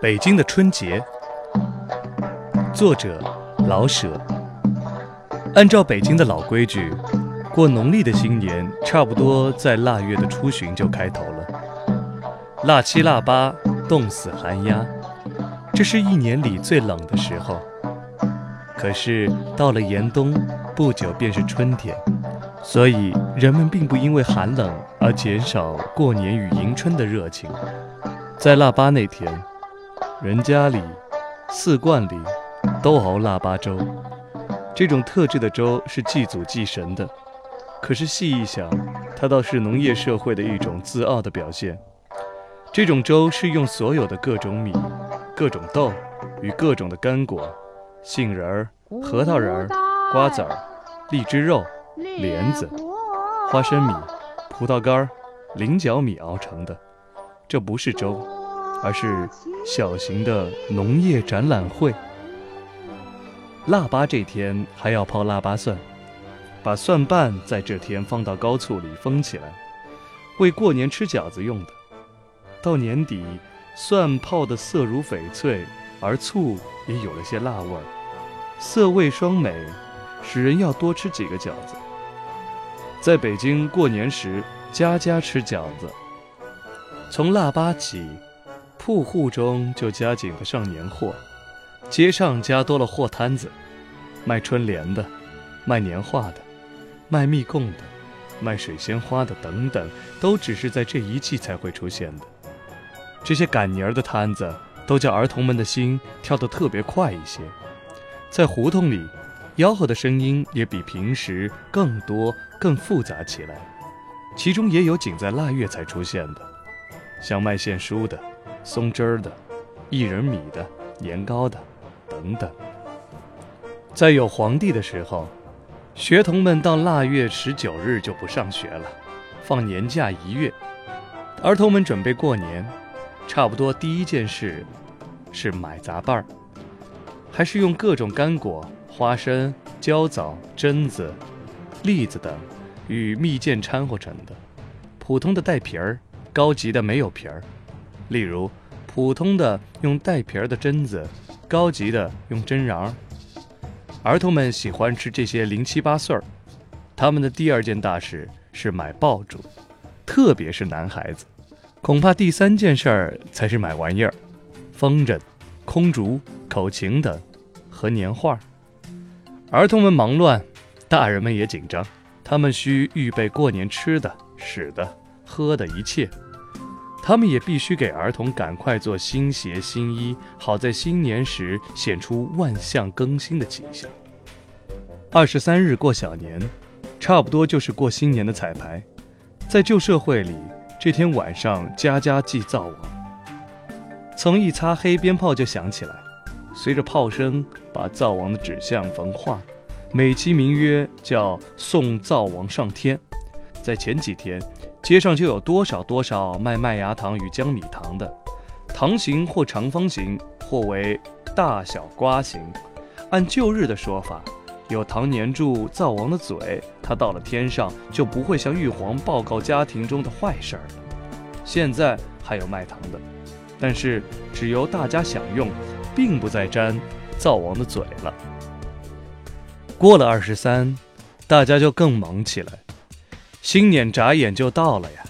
北京的春节，作者老舍。按照北京的老规矩，过农历的新年差不多在腊月的初旬就开头了。腊七腊八，冻死寒鸦，这是一年里最冷的时候。可是到了严冬，不久便是春天，所以人们并不因为寒冷而减少过年与迎春的热情。在腊八那天。人家里、寺观里都熬腊八粥，这种特制的粥是祭祖祭神的。可是细一想，它倒是农业社会的一种自傲的表现。这种粥是用所有的各种米、各种豆与各种的干果，杏仁儿、核桃仁儿、瓜子儿、荔枝肉、莲子、花生米、葡萄干儿、菱角米熬成的。这不是粥，而是。小型的农业展览会。腊八这天还要泡腊八蒜，把蒜瓣在这天放到高醋里封起来，为过年吃饺子用的。到年底，蒜泡的色如翡翠，而醋也有了些辣味儿，色味双美，使人要多吃几个饺子。在北京过年时，家家吃饺子。从腊八起。铺户中就加紧了上年货，街上加多了货摊子，卖春联的，卖年画的，卖蜜供的，卖水仙花的等等，都只是在这一季才会出现的。这些赶年儿的摊子，都叫儿童们的心跳得特别快一些。在胡同里，吆喝的声音也比平时更多、更复杂起来，其中也有仅在腊月才出现的，像卖线书的。松枝儿的、薏仁米的、年糕的，等等。在有皇帝的时候，学童们到腊月十九日就不上学了，放年假一月。儿童们准备过年，差不多第一件事是买杂拌儿，还是用各种干果、花生、焦枣、榛子、栗子等与蜜饯掺和成的。普通的带皮儿，高级的没有皮儿。例如，普通的用带皮儿的榛子，高级的用榛瓤。儿童们喜欢吃这些零七八碎儿。他们的第二件大事是买爆竹，特别是男孩子。恐怕第三件事儿才是买玩意儿：风筝、空竹、口琴等和年画。儿童们忙乱，大人们也紧张。他们需预备过年吃的、使的、喝的一切。他们也必须给儿童赶快做新鞋新衣，好在新年时显出万象更新的景象。二十三日过小年，差不多就是过新年的彩排。在旧社会里，这天晚上家家祭灶王，从一擦黑鞭炮就响起来，随着炮声把灶王的纸像焚化，美其名曰叫送灶王上天。在前几天。街上就有多少多少卖麦芽糖与江米糖的，糖形或长方形，或为大小瓜形。按旧日的说法，有糖粘住灶王的嘴，他到了天上就不会向玉皇报告家庭中的坏事儿。现在还有卖糖的，但是只由大家享用，并不再沾灶王的嘴了。过了二十三，大家就更忙起来。新年眨眼就到了呀！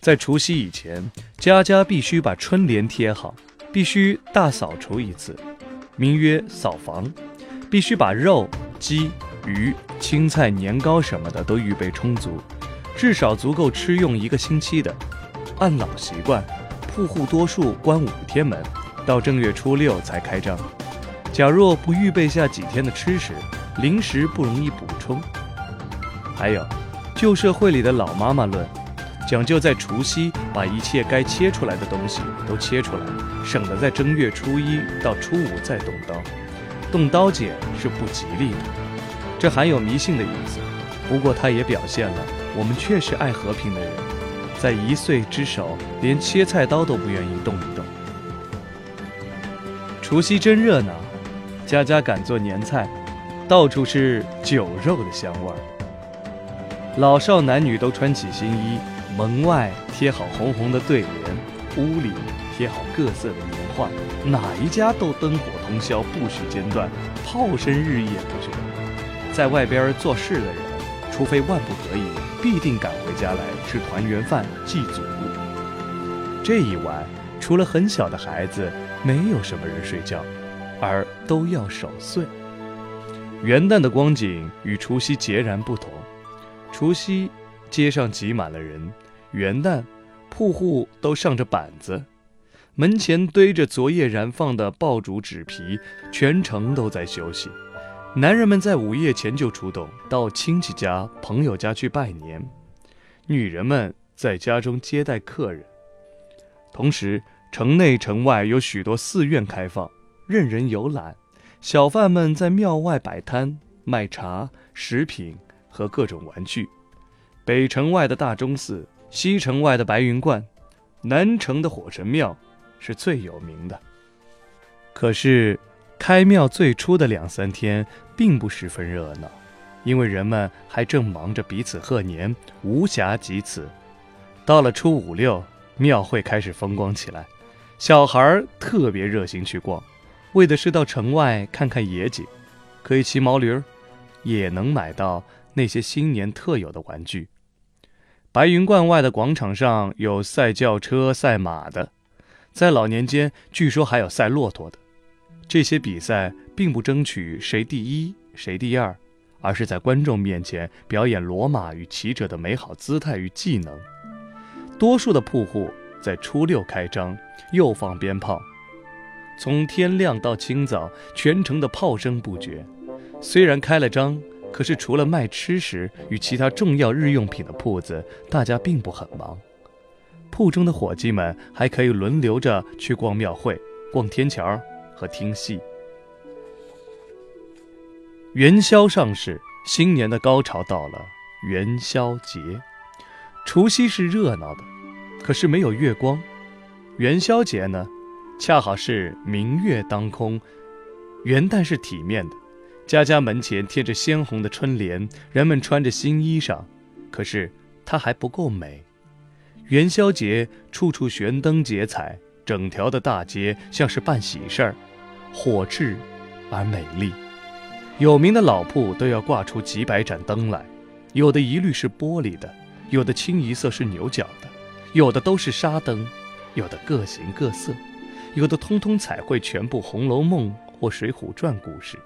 在除夕以前，家家必须把春联贴好，必须大扫除一次，名曰扫房，必须把肉、鸡、鱼、青菜、年糕什么的都预备充足，至少足够吃用一个星期的。按老习惯，铺户多数关五天门，到正月初六才开张。假若不预备下几天的吃食，临时不容易补充。还有。旧社会里的老妈妈论，讲究在除夕把一切该切出来的东西都切出来，省得在正月初一到初五再动刀。动刀剪是不吉利的，这含有迷信的意思。不过它也表现了我们确实爱和平的人，在一岁之首连切菜刀都不愿意动一动。除夕真热闹，家家敢做年菜，到处是酒肉的香味儿。老少男女都穿起新衣，门外贴好红红的对联，屋里贴好各色的年画。哪一家都灯火通宵，不许间断，炮声日夜不绝。在外边做事的人，除非万不得已，必定赶回家来吃团圆饭祭祖。这一晚，除了很小的孩子，没有什么人睡觉，而都要守岁。元旦的光景与除夕截然不同。除夕，街上挤满了人；元旦，铺户都上着板子，门前堆着昨夜燃放的爆竹纸皮，全城都在休息。男人们在午夜前就出动，到亲戚家、朋友家去拜年；女人们在家中接待客人。同时，城内城外有许多寺院开放，任人游览。小贩们在庙外摆摊卖茶、食品和各种玩具。北城外的大钟寺，西城外的白云观，南城的火神庙是最有名的。可是，开庙最初的两三天并不十分热闹，因为人们还正忙着彼此贺年，无暇及此。到了初五六，庙会开始风光起来，小孩特别热心去逛。为的是到城外看看野景，可以骑毛驴儿，也能买到那些新年特有的玩具。白云观外的广场上有赛轿车、赛马的，在老年间据说还有赛骆驼的。这些比赛并不争取谁第一谁第二，而是在观众面前表演骡马与骑者的美好姿态与技能。多数的铺户在初六开张，又放鞭炮。从天亮到清早，全城的炮声不绝。虽然开了张，可是除了卖吃食与其他重要日用品的铺子，大家并不很忙。铺中的伙计们还可以轮流着去逛庙会、逛天桥和听戏。元宵上市，新年的高潮到了。元宵节，除夕是热闹的，可是没有月光。元宵节呢？恰好是明月当空，元旦是体面的，家家门前贴着鲜红的春联，人们穿着新衣裳，可是它还不够美。元宵节处处悬灯结彩，整条的大街像是办喜事儿，火炽而美丽。有名的老铺都要挂出几百盏灯来，有的一律是玻璃的，有的清一色是牛角的，有的都是纱灯，有的各形各色。有的通通彩绘全部《红楼梦》或《水浒传》故事，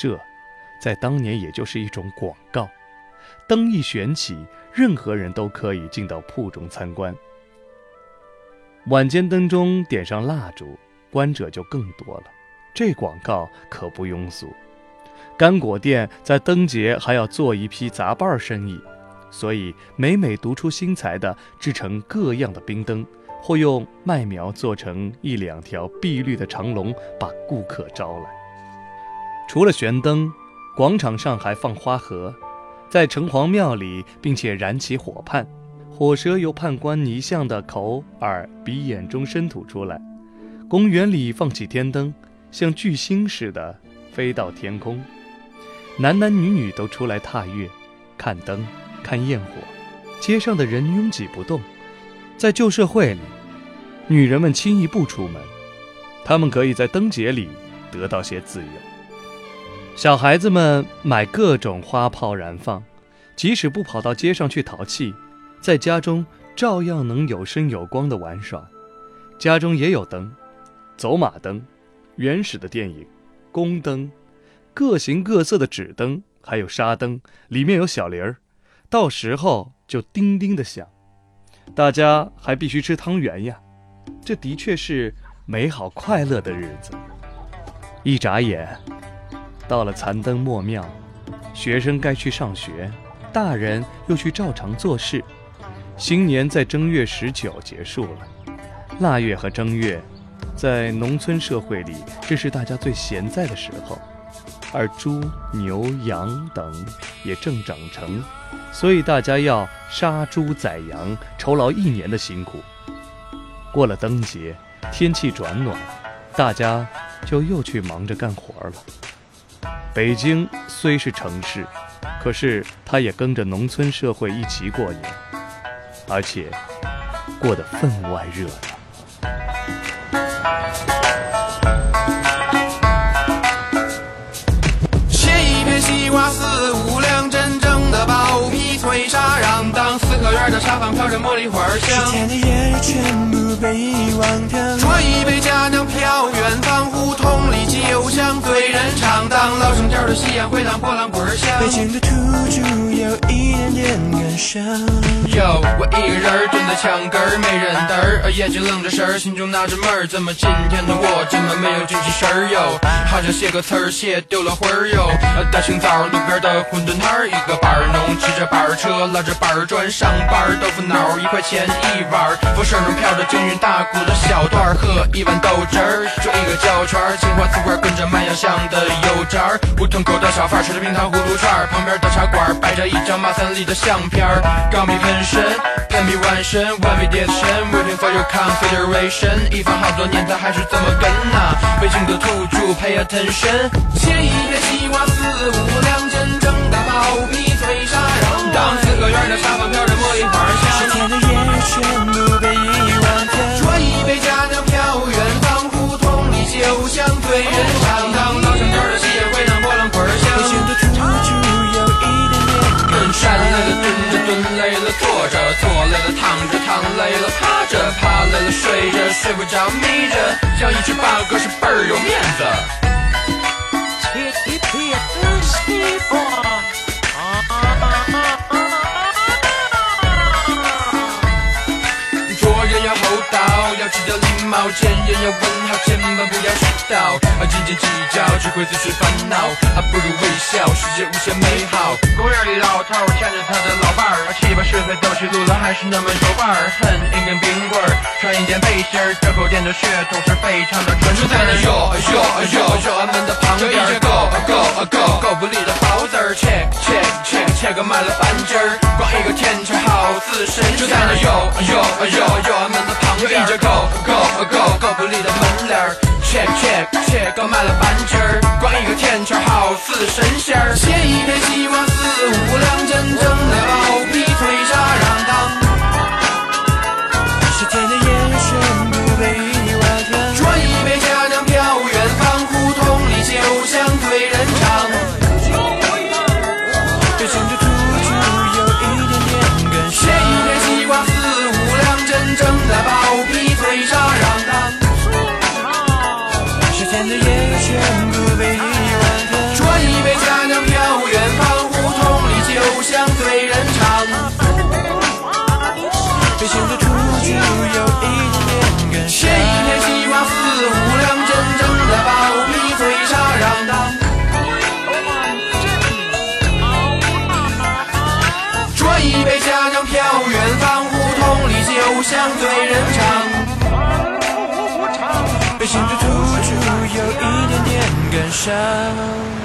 这，在当年也就是一种广告。灯一悬起，任何人都可以进到铺中参观。晚间灯中点上蜡烛，观者就更多了。这广告可不庸俗。干果店在灯节还要做一批杂拌生意，所以每每独出心裁的制成各样的冰灯。或用麦苗做成一两条碧绿的长龙，把顾客招来。除了悬灯，广场上还放花盒，在城隍庙里，并且燃起火畔，火蛇由判官泥像的口、耳、鼻、眼中伸吐出来。公园里放起天灯，像巨星似的飞到天空。男男女女都出来踏月、看灯、看焰火。街上的人拥挤不动。在旧社会里，女人们轻易不出门，她们可以在灯节里得到些自由。小孩子们买各种花炮燃放，即使不跑到街上去淘气，在家中照样能有声有光的玩耍。家中也有灯，走马灯、原始的电影、宫灯、各形各色的纸灯，还有纱灯，里面有小铃儿，到时候就叮叮的响。大家还必须吃汤圆呀，这的确是美好快乐的日子。一眨眼，到了残灯末庙，学生该去上学，大人又去照常做事。新年在正月十九结束了，腊月和正月，在农村社会里，这是大家最闲在的时候，而猪、牛、羊等也正长成。所以大家要杀猪宰羊，酬劳一年的辛苦。过了灯节，天气转暖，大家就又去忙着干活了。北京虽是城市，可是它也跟着农村社会一起过年，而且过得分外热闹。沙发飘着茉莉花香，天的夜全部被遗忘掉。啜一杯佳酿飘远方，胡同里酒香醉人肠。当老生调的夕阳回荡波浪滚响。北京的土著有一点点感伤。哟，我一个人蹲在墙根儿，没人搭儿，眼睛愣着神儿，心中纳着闷儿，怎么今天的我怎么没有精气神儿哟？好像写个词儿写丢了魂儿哟。大清早路边的馄饨摊儿，一个板儿农骑着板儿车，拉着板儿砖上班儿，豆腐脑儿一块钱一碗儿，风扇中飘着京韵大鼓的小段儿，喝一碗豆汁儿，煮一个焦圈儿，青花瓷罐跟着卖洋香的油渣儿，胡同口的小贩儿吃着冰糖葫芦串儿，旁边的茶馆儿摆着一张马三立的相片儿，钢笔喷身，喷笔完身，one way direction waiting for your confideration 一番好多年他还是这么跟呐？北京的土著 pay attention，切一片西瓜四五两，真正的薄皮脆沙瓤，当四合院的沙发飘着茉莉花香。天的夜全部被遗忘掉。啜一杯佳酿飘远方，胡同里酒香醉人肠。当老城角的夕阳回荡波浪滚北京响。的土著有一点点感伤。站累了蹲着，蹲累了坐着，坐累了躺着，躺累了趴着，趴累了睡着，睡不着眯着，像一只八哥是倍儿有面子。道礼貌；见人要问好，千万不要迟到。啊，斤斤计较只会自寻烦恼，还不如微笑，世界无限美好。公园里老头牵着他的老伴儿，七八十岁走起路来还是那么有范儿。恨一根冰棍儿，穿一件背心儿，这口店的血统是非常的纯正。就在那哟哟哟哟俺们的旁边，有一只狗狗狗狗不理的包子儿，切切切切个卖了半斤儿，光一个甜圈好似神仙。就在那哟哟哟哟俺们的旁边，有一切糕买了半斤儿，光一个甜圈好似神仙儿。写一篇希望四五两，北